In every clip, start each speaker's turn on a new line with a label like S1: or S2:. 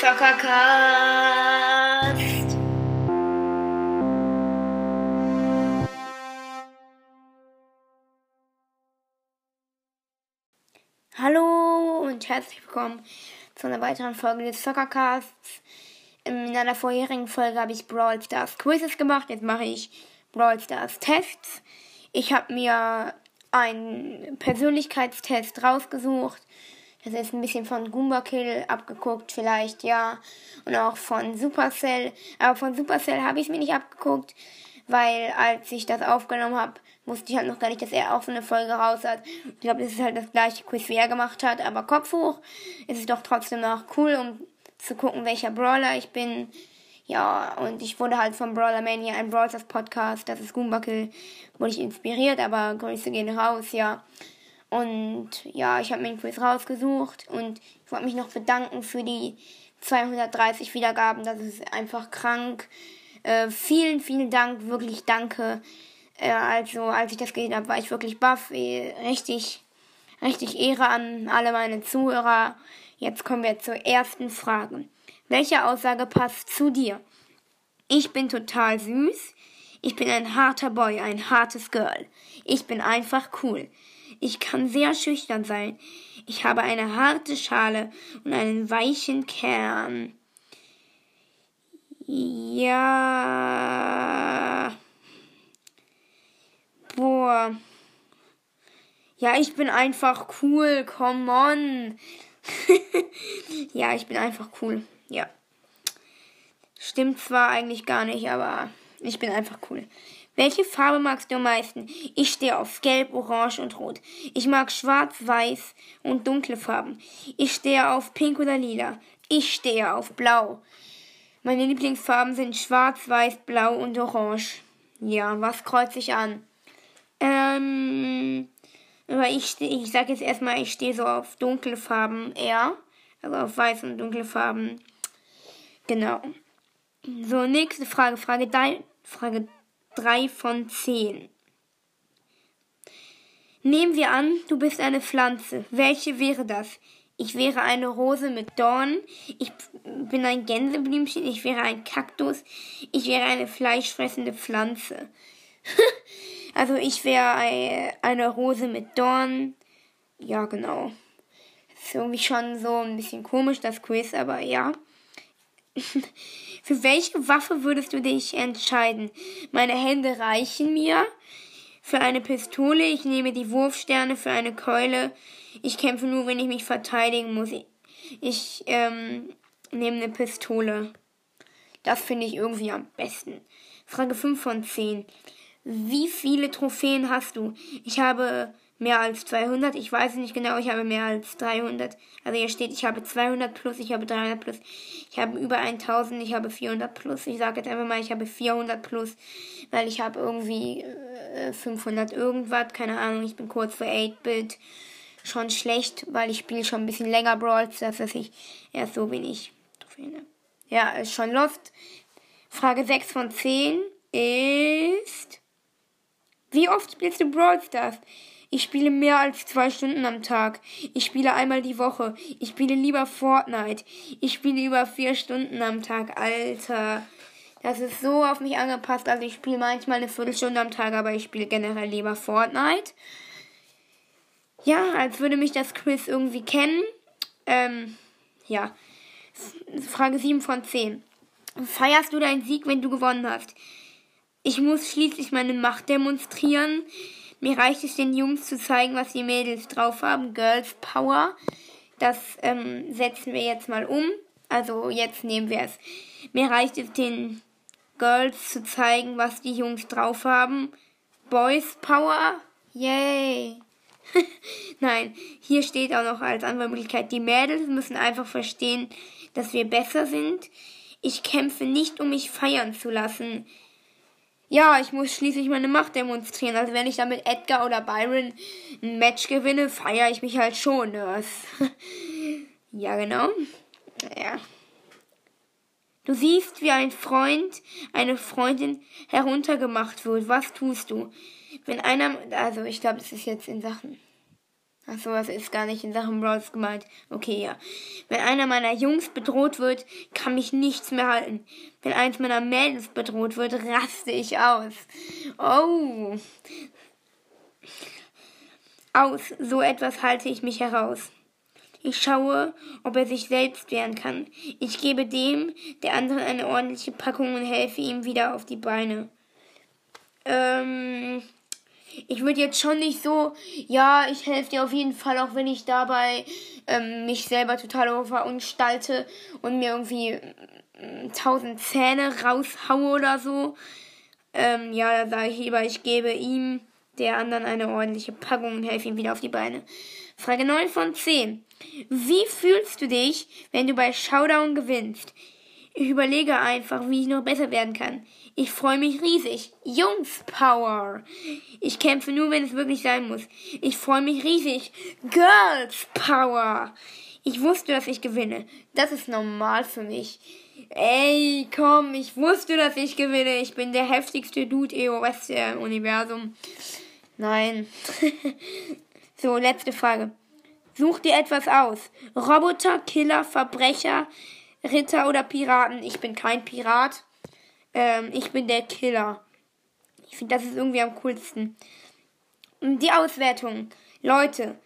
S1: Zockercast. Hallo und herzlich willkommen zu einer weiteren Folge des Zockercasts. In einer vorherigen Folge habe ich Brawl Stars Quizzes gemacht, jetzt mache ich Brawl Stars Tests. Ich habe mir einen Persönlichkeitstest rausgesucht das ist ein bisschen von Goomba Kill abgeguckt, vielleicht, ja. Und auch von Supercell. Aber von Supercell habe ich es mir nicht abgeguckt, weil als ich das aufgenommen habe, wusste ich halt noch gar nicht, dass er auch so eine Folge raus hat. Ich glaube, das ist halt das gleiche Quiz, wie er gemacht hat. Aber Kopf hoch ist es doch trotzdem noch cool, um zu gucken, welcher Brawler ich bin. Ja, und ich wurde halt vom Brawler Mania, ein Brawlers Podcast, das ist Goomba Kill, wurde ich inspiriert, aber Grüße gehen raus, ja. Und ja, ich habe mir einen Quiz rausgesucht und ich wollte mich noch bedanken für die 230 Wiedergaben. Das ist einfach krank. Äh, vielen, vielen Dank, wirklich danke. Äh, also, als ich das gesehen habe, war ich wirklich baff. Richtig, richtig Ehre an alle meine Zuhörer. Jetzt kommen wir zur ersten Frage. Welche Aussage passt zu dir? Ich bin total süß. Ich bin ein harter Boy, ein hartes Girl. Ich bin einfach cool. Ich kann sehr schüchtern sein. Ich habe eine harte Schale und einen weichen Kern. Ja. Boah. Ja, ich bin einfach cool. Come on. ja, ich bin einfach cool. Ja. Stimmt zwar eigentlich gar nicht, aber ich bin einfach cool. Welche Farbe magst du am meisten? Ich stehe auf Gelb, Orange und Rot. Ich mag Schwarz, Weiß und dunkle Farben. Ich stehe auf Pink oder Lila. Ich stehe auf Blau. Meine Lieblingsfarben sind Schwarz, Weiß, Blau und Orange. Ja, was kreuze ich an? Ähm, aber ich, steh, ich sage jetzt erstmal, ich stehe so auf dunkle Farben eher. Also auf weiß und dunkle Farben. Genau. So, nächste Frage. Frage, Frage 3 von 10. Nehmen wir an, du bist eine Pflanze. Welche wäre das? Ich wäre eine Rose mit Dornen. Ich bin ein Gänseblümchen. Ich wäre ein Kaktus. Ich wäre eine fleischfressende Pflanze. also ich wäre eine Rose mit Dornen. Ja, genau. Ist irgendwie schon so ein bisschen komisch, das Quiz, aber ja. Für welche Waffe würdest du dich entscheiden? Meine Hände reichen mir. Für eine Pistole, ich nehme die Wurfsterne für eine Keule. Ich kämpfe nur, wenn ich mich verteidigen muss. Ich ähm, nehme eine Pistole. Das finde ich irgendwie am besten. Frage 5 von 10. Wie viele Trophäen hast du? Ich habe mehr als 200. Ich weiß nicht genau, ich habe mehr als 300. Also hier steht, ich habe 200 plus, ich habe 300 plus, ich habe über 1000, ich habe 400 plus. Ich sage jetzt einfach mal, ich habe 400 plus, weil ich habe irgendwie äh, 500 irgendwas, keine Ahnung, ich bin kurz vor 8-Bit. Schon schlecht, weil ich spiele schon ein bisschen länger Brawl, dass ich erst so wenig Ja, ist schon Lost. Frage 6 von 10 ist... Wie oft spielst du Brawl Stars? Ich spiele mehr als zwei Stunden am Tag. Ich spiele einmal die Woche. Ich spiele lieber Fortnite. Ich spiele über vier Stunden am Tag. Alter. Das ist so auf mich angepasst. Also ich spiele manchmal eine Viertelstunde am Tag, aber ich spiele generell lieber Fortnite. Ja, als würde mich das Quiz irgendwie kennen. Ähm, ja. Frage 7 von 10. Feierst du deinen Sieg, wenn du gewonnen hast? Ich muss schließlich meine Macht demonstrieren. Mir reicht es, den Jungs zu zeigen, was die Mädels drauf haben. Girls Power. Das ähm, setzen wir jetzt mal um. Also jetzt nehmen wir es. Mir reicht es, den Girls zu zeigen, was die Jungs drauf haben. Boys Power. Yay. Nein, hier steht auch noch als andere Möglichkeit, die Mädels müssen einfach verstehen, dass wir besser sind. Ich kämpfe nicht, um mich feiern zu lassen. Ja, ich muss schließlich meine Macht demonstrieren. Also wenn ich dann mit Edgar oder Byron ein Match gewinne, feiere ich mich halt schon. Ne? ja, genau. Ja. Du siehst, wie ein Freund, eine Freundin heruntergemacht wird. Was tust du? Wenn einer, also ich glaube, das ist jetzt in Sachen. Achso, das ist gar nicht in Sachen Brawls gemeint. Okay, ja. Wenn einer meiner Jungs bedroht wird, kann mich nichts mehr halten. Wenn eins meiner Mädels bedroht wird, raste ich aus. Oh. Aus so etwas halte ich mich heraus. Ich schaue, ob er sich selbst wehren kann. Ich gebe dem, der anderen eine ordentliche Packung und helfe ihm wieder auf die Beine. Ähm, ich würde jetzt schon nicht so, ja, ich helfe dir auf jeden Fall, auch wenn ich dabei ähm, mich selber total verunstalte und mir irgendwie äh, tausend Zähne raushaue oder so. Ähm, ja, da sage ich lieber, ich gebe ihm, der anderen, eine ordentliche Packung und helfe ihm wieder auf die Beine. Frage 9 von 10. Wie fühlst du dich, wenn du bei Showdown gewinnst? Ich überlege einfach, wie ich noch besser werden kann. Ich freue mich riesig. Jungs Power. Ich kämpfe nur, wenn es wirklich sein muss. Ich freue mich riesig. Girls Power. Ich wusste, dass ich gewinne. Das ist normal für mich. Ey, komm, ich wusste, dass ich gewinne. Ich bin der heftigste Dude EOS im Universum. Nein. so, letzte Frage. Such dir etwas aus. Roboter, Killer, Verbrecher, Ritter oder Piraten. Ich bin kein Pirat. Ähm, ich bin der Killer. Ich finde, das ist irgendwie am coolsten. Und die Auswertung. Leute,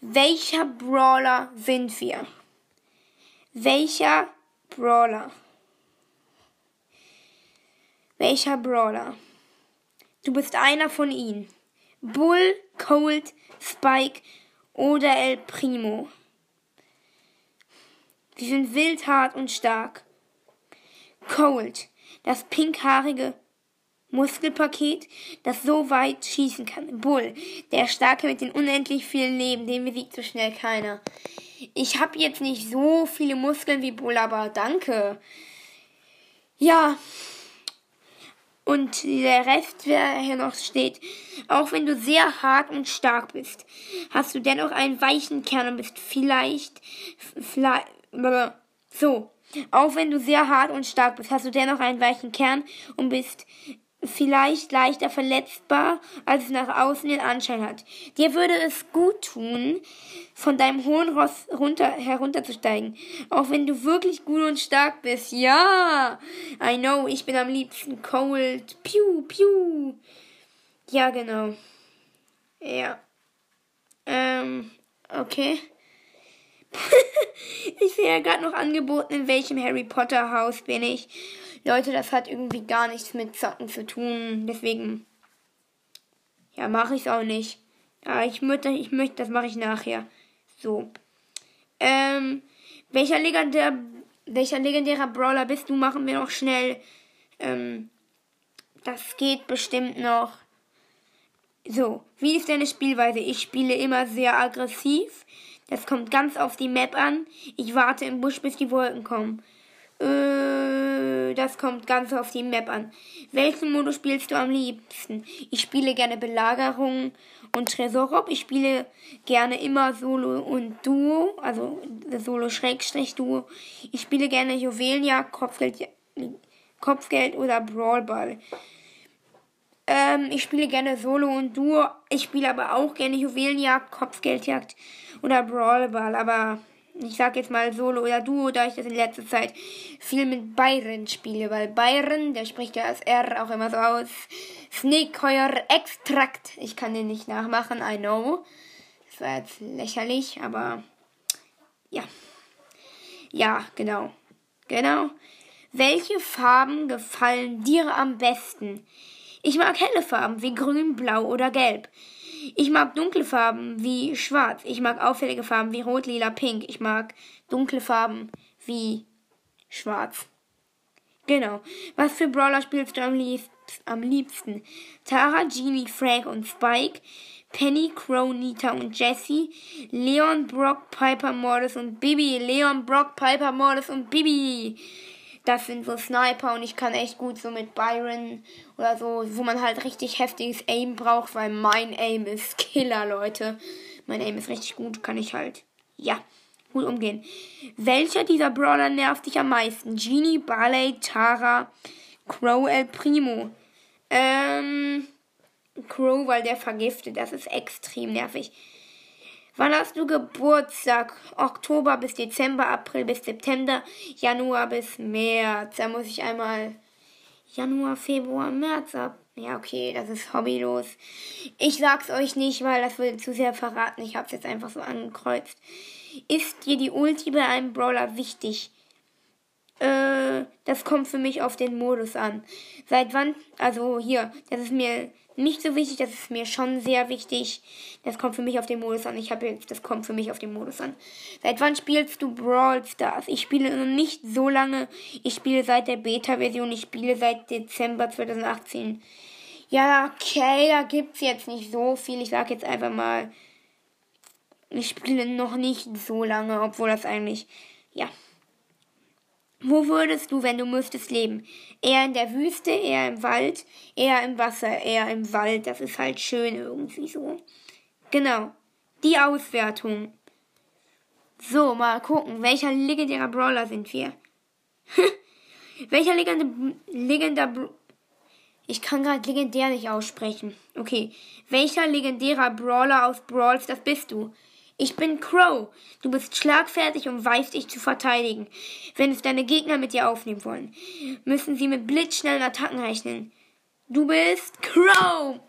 S1: welcher Brawler sind wir? Welcher Brawler? Welcher Brawler? Du bist einer von ihnen. Bull, Cold, Spike oder El Primo. Sie sind wild, hart und stark. Cold, das pinkhaarige Muskelpaket, das so weit schießen kann. Bull, der starke mit den unendlich vielen Leben, den besiegt so schnell keiner. Ich habe jetzt nicht so viele Muskeln wie Bull, aber danke. Ja. Und der Rest, wer hier noch steht, auch wenn du sehr hart und stark bist, hast du dennoch einen weichen Kern und bist vielleicht, vielleicht, so, auch wenn du sehr hart und stark bist, hast du dennoch einen weichen Kern und bist vielleicht leichter verletzbar, als es nach außen den Anschein hat. Dir würde es gut tun, von deinem hohen Ross runter, herunterzusteigen. Auch wenn du wirklich gut und stark bist. Ja! I know, ich bin am liebsten cold. Piu, piu. Ja, genau. Ja. Ähm, okay. ich sehe ja gerade noch angeboten, in welchem Harry Potter Haus bin ich. Leute, das hat irgendwie gar nichts mit Zocken zu tun. Deswegen, ja, mache ich es auch nicht. Ja, ich möchte, ich möchte, das mache ich nachher. So. Ähm, welcher legendär, welcher legendärer Brawler bist du? Machen wir noch schnell. Ähm, das geht bestimmt noch. So, wie ist deine Spielweise? Ich spiele immer sehr aggressiv. Das kommt ganz auf die Map an. Ich warte im Busch, bis die Wolken kommen. Äh, das kommt ganz auf die Map an. Welchen Modus spielst du am liebsten? Ich spiele gerne Belagerung und Tresorraub. Ich spiele gerne immer Solo und Duo, also Solo-Duo. Ich spiele gerne Juwelenjagd, Kopfgeld, Kopfgeld oder Brawlball. Ähm, ich spiele gerne Solo und Duo. Ich spiele aber auch gerne Juwelenjagd, Kopfgeldjagd oder Brawlball. Aber ich sag jetzt mal Solo oder Duo, da ich das in letzter Zeit viel mit Byron spiele. Weil Byron, der spricht ja das R auch immer so aus. Snakeheuer Extrakt. Ich kann den nicht nachmachen, I know. Das war jetzt lächerlich, aber ja. Ja, genau. Genau. Welche Farben gefallen dir am besten? Ich mag helle Farben wie grün, blau oder gelb. Ich mag dunkle Farben wie schwarz. Ich mag auffällige Farben wie rot, lila, pink. Ich mag dunkle Farben wie schwarz. Genau. Was für Brawler spielst du am, liebsten? Am liebsten? Tara, Genie, Frank und Spike. Penny, Crow, Nita und Jessie. Leon, Brock, Piper, Mortis und Bibi. Leon, Brock, Piper, Mortis und Bibi das sind so Sniper und ich kann echt gut so mit Byron oder so, wo man halt richtig heftiges Aim braucht, weil mein Aim ist Killer, Leute. Mein Aim ist richtig gut, kann ich halt, ja, gut umgehen. Welcher dieser Brawler nervt dich am meisten? Genie, Barley, Tara, Crow, El Primo. Ähm, Crow, weil der vergiftet, das ist extrem nervig. Wann hast du Geburtstag? Oktober bis Dezember, April bis September, Januar bis März. Da muss ich einmal Januar, Februar, März ab. Ja, okay, das ist hobbylos. Ich sag's euch nicht, weil das würde zu sehr verraten. Ich hab's jetzt einfach so angekreuzt. Ist dir die Ulti bei einem Brawler wichtig? Äh, das kommt für mich auf den Modus an. Seit wann? Also hier, das ist mir nicht so wichtig, das ist mir schon sehr wichtig. Das kommt für mich auf den Modus an. Ich habe jetzt, das kommt für mich auf den Modus an. Seit wann spielst du Brawl Stars? Ich spiele noch nicht so lange. Ich spiele seit der Beta-Version. Ich spiele seit Dezember 2018. Ja, okay, da gibt's jetzt nicht so viel. Ich sag jetzt einfach mal, ich spiele noch nicht so lange, obwohl das eigentlich, ja. Wo würdest du, wenn du müsstest, leben? Eher in der Wüste, eher im Wald, eher im Wasser, eher im Wald. Das ist halt schön irgendwie so. Genau. Die Auswertung. So, mal gucken. Welcher legendärer Brawler sind wir? welcher legendärer legendär ich kann gerade legendär nicht aussprechen. Okay. Welcher legendärer Brawler aus Brawls, das bist du? Ich bin Crow. Du bist schlagfertig und weißt dich zu verteidigen. Wenn es deine Gegner mit dir aufnehmen wollen, müssen sie mit blitzschnellen Attacken rechnen. Du bist Crow.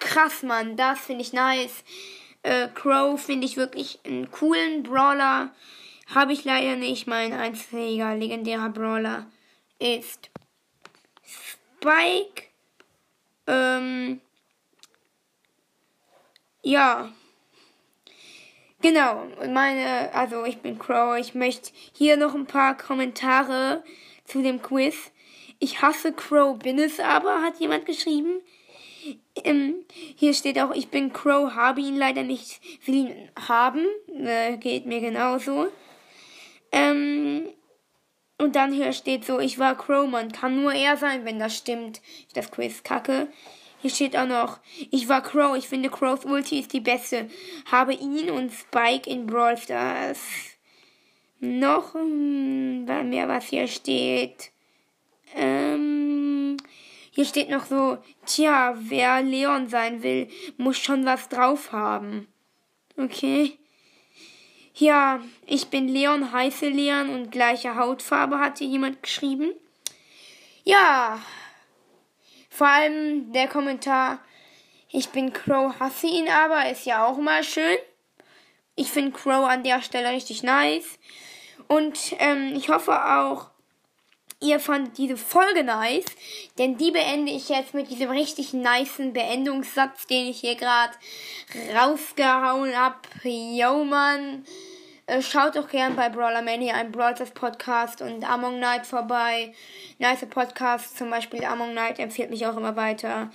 S1: Krass, Mann. Das finde ich nice. Äh, Crow finde ich wirklich einen coolen Brawler. Habe ich leider nicht. Mein einziger legendärer Brawler ist Spike. Ähm, ja. Genau, meine, also ich bin Crow. Ich möchte hier noch ein paar Kommentare zu dem Quiz. Ich hasse Crow, bin es aber, hat jemand geschrieben. Ähm, hier steht auch, ich bin Crow, habe ihn leider nicht, will ihn haben. Äh, geht mir genauso. Ähm, und dann hier steht so, ich war Crowman. Kann nur er sein, wenn das stimmt. Das Quiz kacke. Hier steht auch noch, ich war Crow. Ich finde Crows Ulti ist die beste. Habe ihn und Spike in Brawl Stars. Noch hm, mehr, was hier steht. Ähm, hier steht noch so, tja, wer Leon sein will, muss schon was drauf haben. Okay. Ja, ich bin Leon, heiße Leon und gleiche Hautfarbe, hat hier jemand geschrieben. Ja, vor allem der Kommentar, ich bin Crow, hasse ihn aber, ist ja auch mal schön. Ich finde Crow an der Stelle richtig nice. Und ähm, ich hoffe auch, ihr fandet diese Folge nice, denn die beende ich jetzt mit diesem richtig niceen Beendungssatz, den ich hier gerade rausgehauen hab. Yo, Mann. Äh, schaut doch gern bei Brawler Mania ein Brawlers Podcast und Among Night vorbei. Nice Podcast, zum Beispiel Among Night empfiehlt mich auch immer weiter.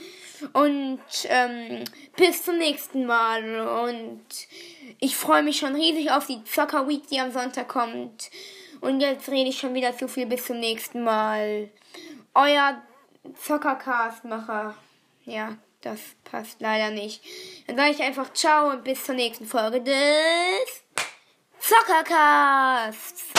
S1: Und ähm, bis zum nächsten Mal. Und ich freue mich schon riesig auf die Zocker Week, die am Sonntag kommt. Und jetzt rede ich schon wieder zu viel. Bis zum nächsten Mal. Euer Zockercast-Macher. Ja, das passt leider nicht. Dann sage ich einfach ciao und bis zur nächsten Folge des Zockercast.